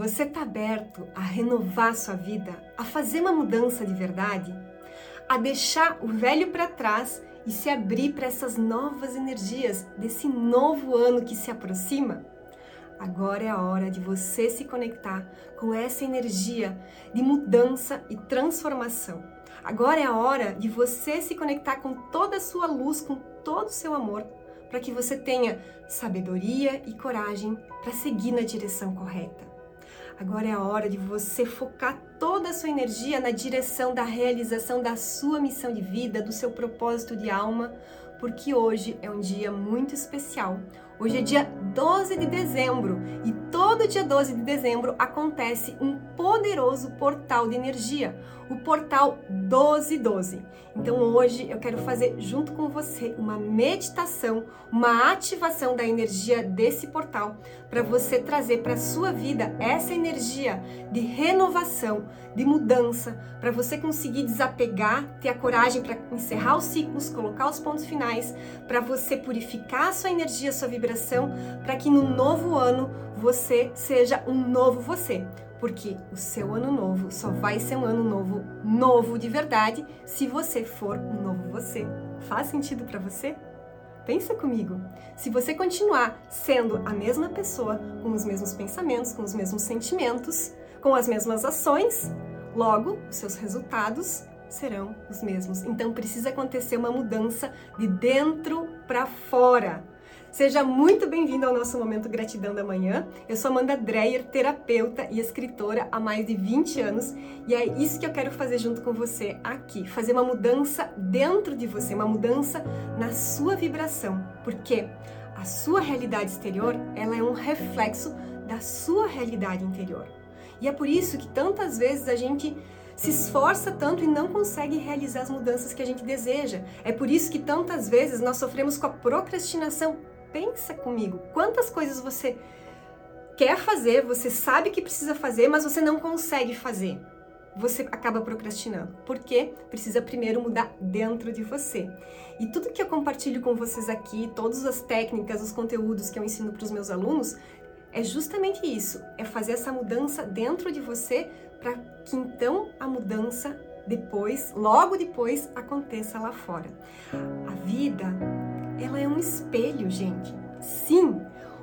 Você está aberto a renovar sua vida, a fazer uma mudança de verdade, a deixar o velho para trás e se abrir para essas novas energias desse novo ano que se aproxima? Agora é a hora de você se conectar com essa energia de mudança e transformação. Agora é a hora de você se conectar com toda a sua luz, com todo o seu amor, para que você tenha sabedoria e coragem para seguir na direção correta. Agora é a hora de você focar toda a sua energia na direção da realização da sua missão de vida, do seu propósito de alma, porque hoje é um dia muito especial. Hoje é dia 12 de dezembro e todo dia 12 de dezembro acontece um poderoso portal de energia, o portal 1212. Então hoje eu quero fazer junto com você uma meditação, uma ativação da energia desse portal para você trazer para sua vida essa energia de renovação, de mudança, para você conseguir desapegar, ter a coragem para encerrar os ciclos, colocar os pontos finais, para você purificar a sua energia, a sua vibração, para que no novo ano você seja um novo você porque o seu ano novo só vai ser um ano novo, novo de verdade, se você for um novo você. Faz sentido para você? Pensa comigo. Se você continuar sendo a mesma pessoa, com os mesmos pensamentos, com os mesmos sentimentos, com as mesmas ações, logo os seus resultados serão os mesmos. Então precisa acontecer uma mudança de dentro para fora. Seja muito bem-vindo ao nosso Momento Gratidão da Manhã. Eu sou Amanda Dreyer, terapeuta e escritora há mais de 20 anos, e é isso que eu quero fazer junto com você aqui, fazer uma mudança dentro de você, uma mudança na sua vibração, porque a sua realidade exterior, ela é um reflexo da sua realidade interior. E é por isso que tantas vezes a gente se esforça tanto e não consegue realizar as mudanças que a gente deseja. É por isso que tantas vezes nós sofremos com a procrastinação pensa comigo, quantas coisas você quer fazer, você sabe que precisa fazer, mas você não consegue fazer. Você acaba procrastinando. Porque precisa primeiro mudar dentro de você. E tudo que eu compartilho com vocês aqui, todas as técnicas, os conteúdos que eu ensino para os meus alunos, é justamente isso, é fazer essa mudança dentro de você para que então a mudança depois, logo depois, aconteça lá fora. A vida ela é um espelho, gente. Sim,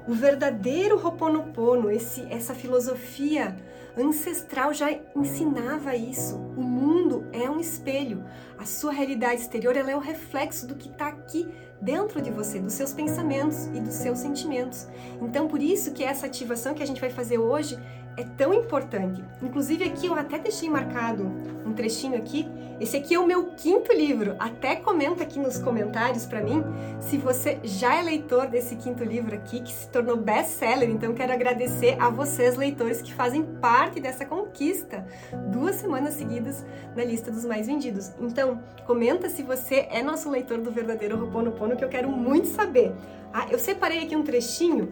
o verdadeiro Ho'oponopono, esse, essa filosofia ancestral já ensinava isso. O mundo é um espelho. A sua realidade exterior ela é o reflexo do que está aqui dentro de você, dos seus pensamentos e dos seus sentimentos. Então, por isso que essa ativação que a gente vai fazer hoje é tão importante. Inclusive aqui eu até deixei marcado um trechinho aqui. Esse aqui é o meu quinto livro. Até comenta aqui nos comentários para mim se você já é leitor desse quinto livro aqui que se tornou best-seller. Então quero agradecer a vocês leitores que fazem parte dessa conquista, duas semanas seguidas na lista dos mais vendidos. Então comenta se você é nosso leitor do verdadeiro Roponopono que eu quero muito saber. Ah, eu separei aqui um trechinho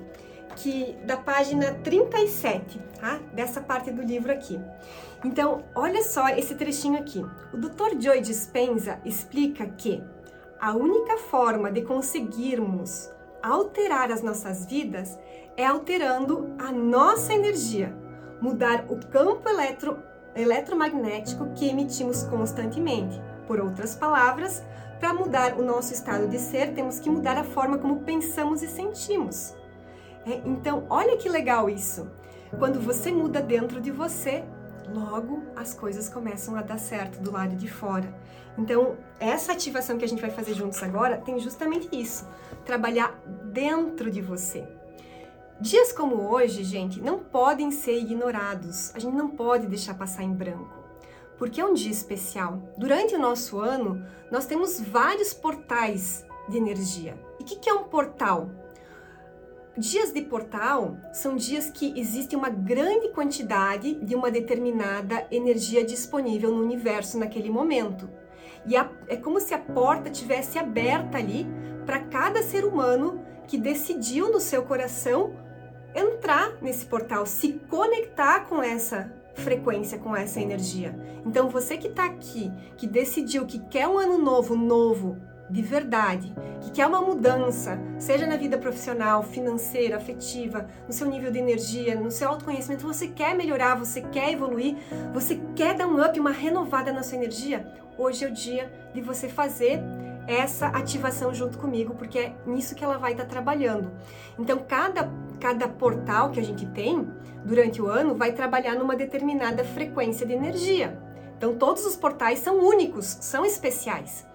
que da página 37, tá? Dessa parte do livro aqui. Então, olha só esse trechinho aqui. O Dr. Joy Dispenza explica que a única forma de conseguirmos alterar as nossas vidas é alterando a nossa energia, mudar o campo eletro, eletromagnético que emitimos constantemente. Por outras palavras, para mudar o nosso estado de ser, temos que mudar a forma como pensamos e sentimos. É, então, olha que legal isso. Quando você muda dentro de você, logo as coisas começam a dar certo do lado de fora. Então, essa ativação que a gente vai fazer juntos agora tem justamente isso: trabalhar dentro de você. Dias como hoje, gente, não podem ser ignorados. A gente não pode deixar passar em branco. Porque é um dia especial. Durante o nosso ano, nós temos vários portais de energia. E o que é um portal? Dias de portal são dias que existe uma grande quantidade de uma determinada energia disponível no universo naquele momento. E a, é como se a porta tivesse aberta ali para cada ser humano que decidiu no seu coração entrar nesse portal, se conectar com essa frequência, com essa energia. Então você que está aqui, que decidiu que quer um ano novo, novo, de verdade, que quer uma mudança, seja na vida profissional, financeira, afetiva, no seu nível de energia, no seu autoconhecimento, você quer melhorar, você quer evoluir, você quer dar um up, uma renovada na sua energia, hoje é o dia de você fazer essa ativação junto comigo, porque é nisso que ela vai estar trabalhando. Então, cada, cada portal que a gente tem durante o ano vai trabalhar numa determinada frequência de energia. Então, todos os portais são únicos, são especiais.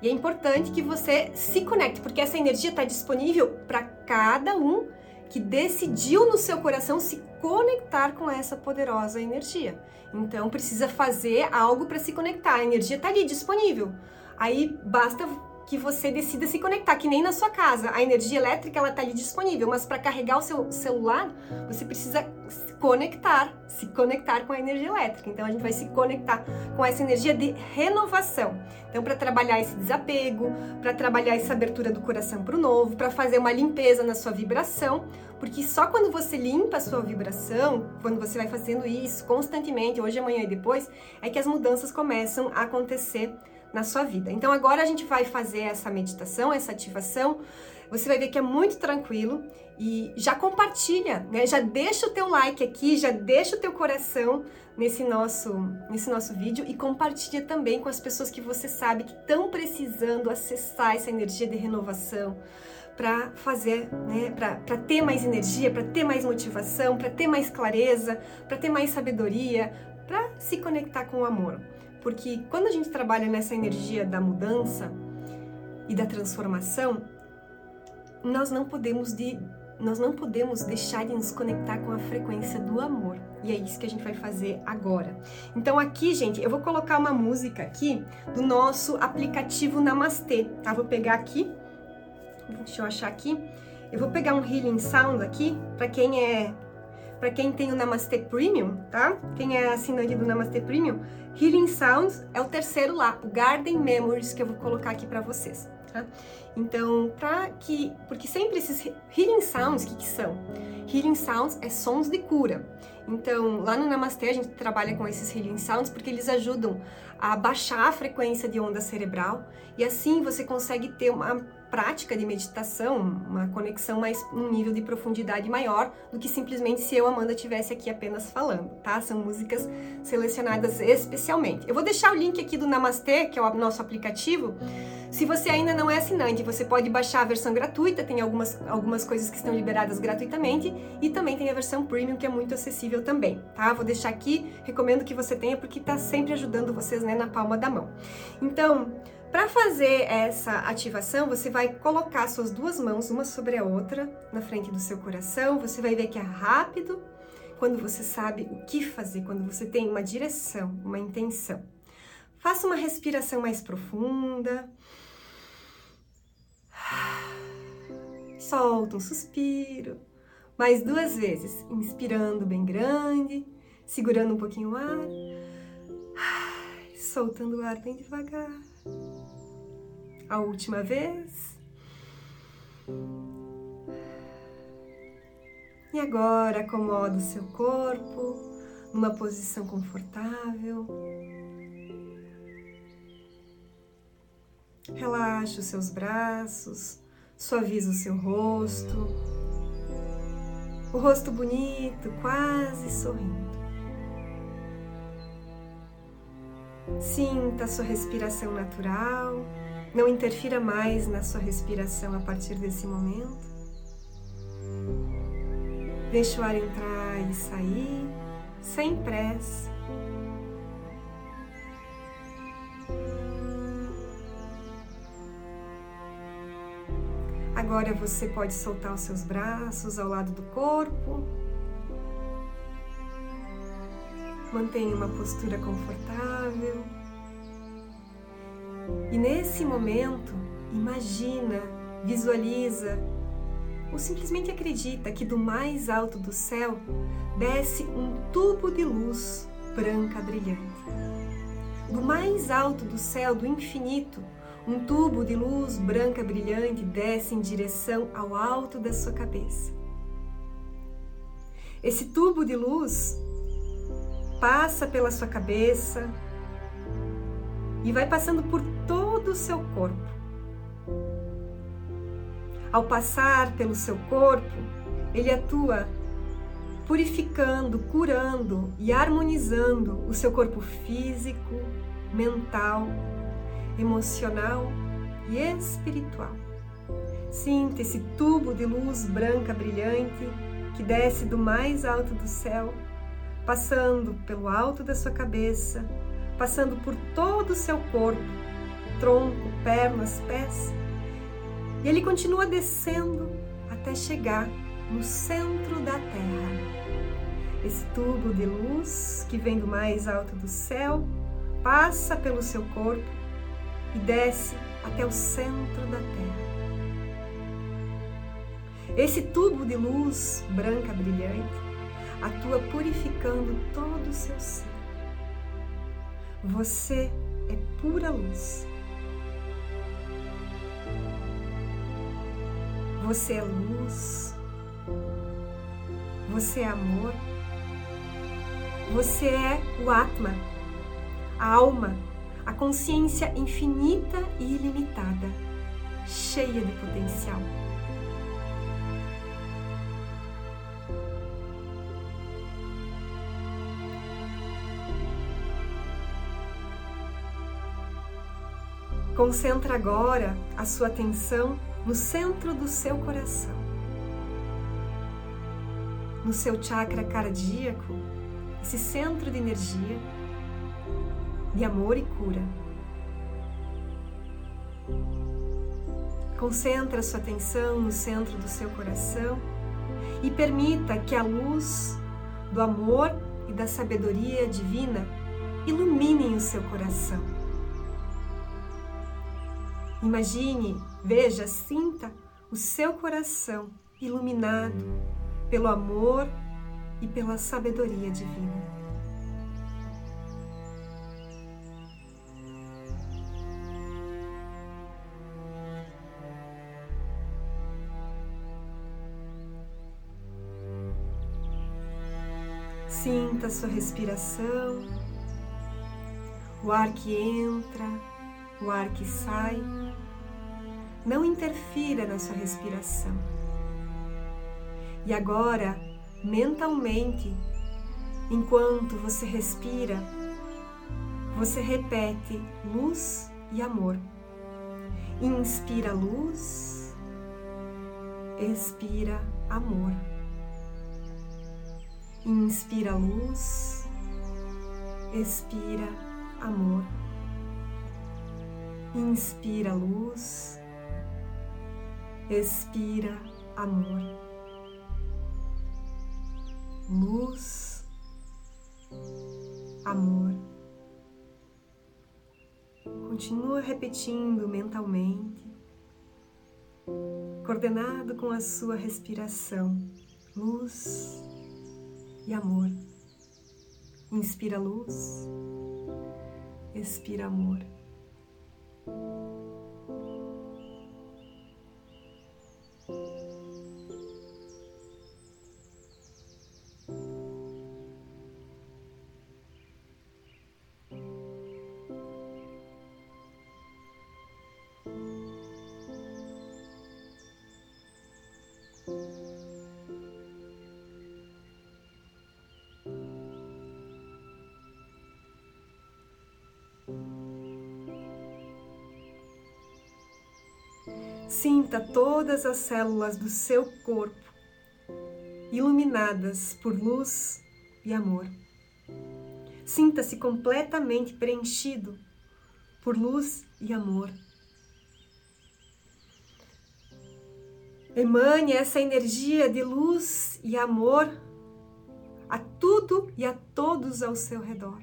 E é importante que você se conecte, porque essa energia está disponível para cada um que decidiu no seu coração se conectar com essa poderosa energia. Então precisa fazer algo para se conectar. A energia está ali disponível. Aí basta que você decida se conectar, que nem na sua casa. A energia elétrica ela tá ali disponível, mas para carregar o seu celular, você precisa se conectar, se conectar com a energia elétrica. Então a gente vai se conectar com essa energia de renovação. Então para trabalhar esse desapego, para trabalhar essa abertura do coração para o novo, para fazer uma limpeza na sua vibração, porque só quando você limpa a sua vibração, quando você vai fazendo isso constantemente, hoje, amanhã e depois, é que as mudanças começam a acontecer na sua vida. Então agora a gente vai fazer essa meditação, essa ativação. Você vai ver que é muito tranquilo e já compartilha, né? Já deixa o teu like aqui, já deixa o teu coração nesse nosso nesse nosso vídeo e compartilha também com as pessoas que você sabe que estão precisando acessar essa energia de renovação para fazer, né, para ter mais energia, para ter mais motivação, para ter mais clareza, para ter mais sabedoria, para se conectar com o amor. Porque quando a gente trabalha nessa energia da mudança e da transformação, nós não podemos de nós não podemos deixar de nos conectar com a frequência do amor. E é isso que a gente vai fazer agora. Então aqui, gente, eu vou colocar uma música aqui do nosso aplicativo Namastê, tá? Vou pegar aqui. Deixa eu achar aqui. Eu vou pegar um Healing Sound aqui, para quem é para quem tem o Namastê Premium, tá? Quem é assinante do Namastê Premium, Healing Sounds é o terceiro lá, o Garden Memories que eu vou colocar aqui para vocês, tá? Então, para que, porque sempre esses Healing Sounds, o que, que são? Healing Sounds é sons de cura. Então, lá no Namastê a gente trabalha com esses Healing Sounds porque eles ajudam a baixar a frequência de onda cerebral e assim você consegue ter uma prática de meditação, uma conexão mais um nível de profundidade maior do que simplesmente se eu, Amanda, tivesse aqui apenas falando, tá? São músicas selecionadas especialmente. Eu vou deixar o link aqui do Namastê, que é o nosso aplicativo. Se você ainda não é assinante, você pode baixar a versão gratuita, tem algumas, algumas coisas que estão liberadas gratuitamente e também tem a versão premium que é muito acessível também, tá? Vou deixar aqui, recomendo que você tenha porque tá sempre ajudando vocês, né, na palma da mão. Então, para fazer essa ativação, você vai colocar suas duas mãos uma sobre a outra na frente do seu coração. Você vai ver que é rápido quando você sabe o que fazer, quando você tem uma direção, uma intenção. Faça uma respiração mais profunda. Solta um suspiro. Mais duas vezes, inspirando bem grande, segurando um pouquinho o ar, soltando o ar bem devagar a última vez. E agora acomoda o seu corpo numa posição confortável. Relaxa os seus braços, suaviza o seu rosto. O rosto bonito, quase sorrindo. Sinta a sua respiração natural. Não interfira mais na sua respiração a partir desse momento. Deixe o ar entrar e sair sem pressa. Agora você pode soltar os seus braços ao lado do corpo Mantenha uma postura confortável. E nesse momento, imagina, visualiza ou simplesmente acredita que do mais alto do céu desce um tubo de luz branca brilhante. Do mais alto do céu, do infinito, um tubo de luz branca brilhante desce em direção ao alto da sua cabeça. Esse tubo de luz passa pela sua cabeça e vai passando por todo o seu corpo. Ao passar pelo seu corpo, ele atua purificando, curando e harmonizando o seu corpo físico, mental, emocional e espiritual. Sinta esse tubo de luz branca brilhante que desce do mais alto do céu, passando pelo alto da sua cabeça, passando por todo o seu corpo, tronco, pernas, pés. E ele continua descendo até chegar no centro da Terra. Esse tubo de luz que vem do mais alto do céu passa pelo seu corpo e desce até o centro da Terra. Esse tubo de luz branca brilhante atua purificando todo o seu ser. Você é pura luz. Você é luz. Você é amor. Você é o Atma, a alma, a consciência infinita e ilimitada, cheia de potencial. Concentra agora a sua atenção no centro do seu coração, no seu chakra cardíaco, esse centro de energia, de amor e cura. Concentra a sua atenção no centro do seu coração e permita que a luz do amor e da sabedoria divina iluminem o seu coração Imagine, veja, sinta o seu coração iluminado pelo amor e pela sabedoria divina. Sinta sua respiração, o ar que entra, o ar que sai. Não interfira na sua respiração. E agora, mentalmente, enquanto você respira, você repete luz e amor. Inspira luz, expira amor. Inspira luz, expira amor. Inspira luz, expira amor. Luz, amor. Continua repetindo mentalmente, coordenado com a sua respiração. Luz e amor. Inspira luz, expira amor. Sinta todas as células do seu corpo iluminadas por luz e amor. Sinta-se completamente preenchido por luz e amor. Emane essa energia de luz e amor a tudo e a todos ao seu redor.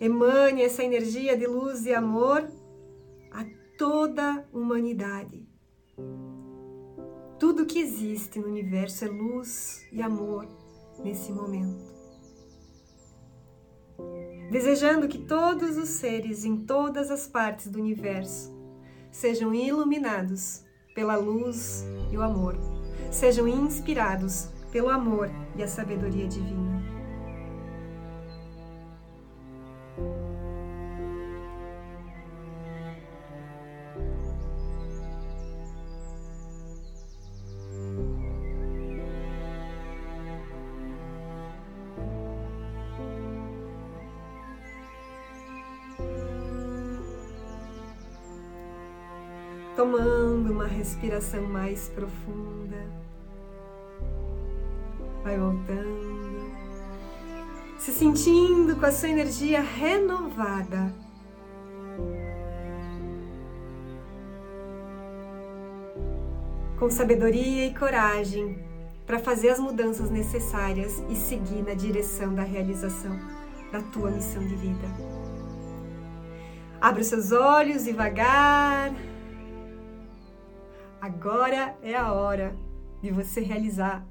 Emane essa energia de luz e amor toda a humanidade. Tudo que existe no universo é luz e amor nesse momento. Desejando que todos os seres em todas as partes do universo sejam iluminados pela luz e o amor, sejam inspirados pelo amor e a sabedoria divina. Respiração mais profunda. Vai voltando, se sentindo com a sua energia renovada. Com sabedoria e coragem para fazer as mudanças necessárias e seguir na direção da realização da tua missão de vida. Abre os seus olhos devagar. Agora é a hora de você realizar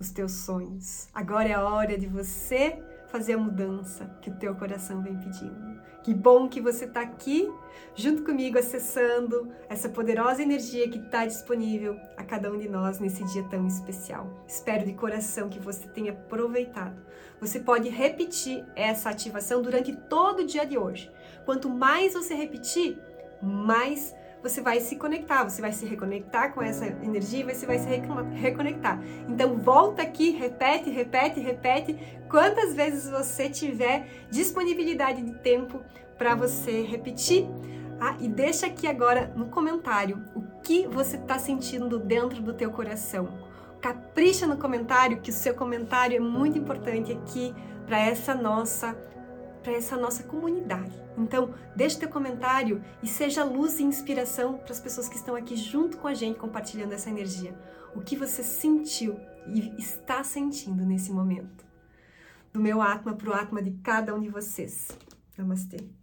os teus sonhos. Agora é a hora de você fazer a mudança que o teu coração vem pedindo. Que bom que você está aqui junto comigo acessando essa poderosa energia que está disponível a cada um de nós nesse dia tão especial. Espero de coração que você tenha aproveitado. Você pode repetir essa ativação durante todo o dia de hoje. Quanto mais você repetir, mais você vai se conectar, você vai se reconectar com essa energia, você vai se reconectar. Então volta aqui, repete, repete, repete, quantas vezes você tiver disponibilidade de tempo para você repetir. Ah, e deixa aqui agora no comentário o que você está sentindo dentro do teu coração. Capricha no comentário, que o seu comentário é muito importante aqui para essa nossa para essa nossa comunidade. Então, deixe teu comentário e seja luz e inspiração para as pessoas que estão aqui junto com a gente compartilhando essa energia. O que você sentiu e está sentindo nesse momento. Do meu Atma para o Atma de cada um de vocês. Namastê.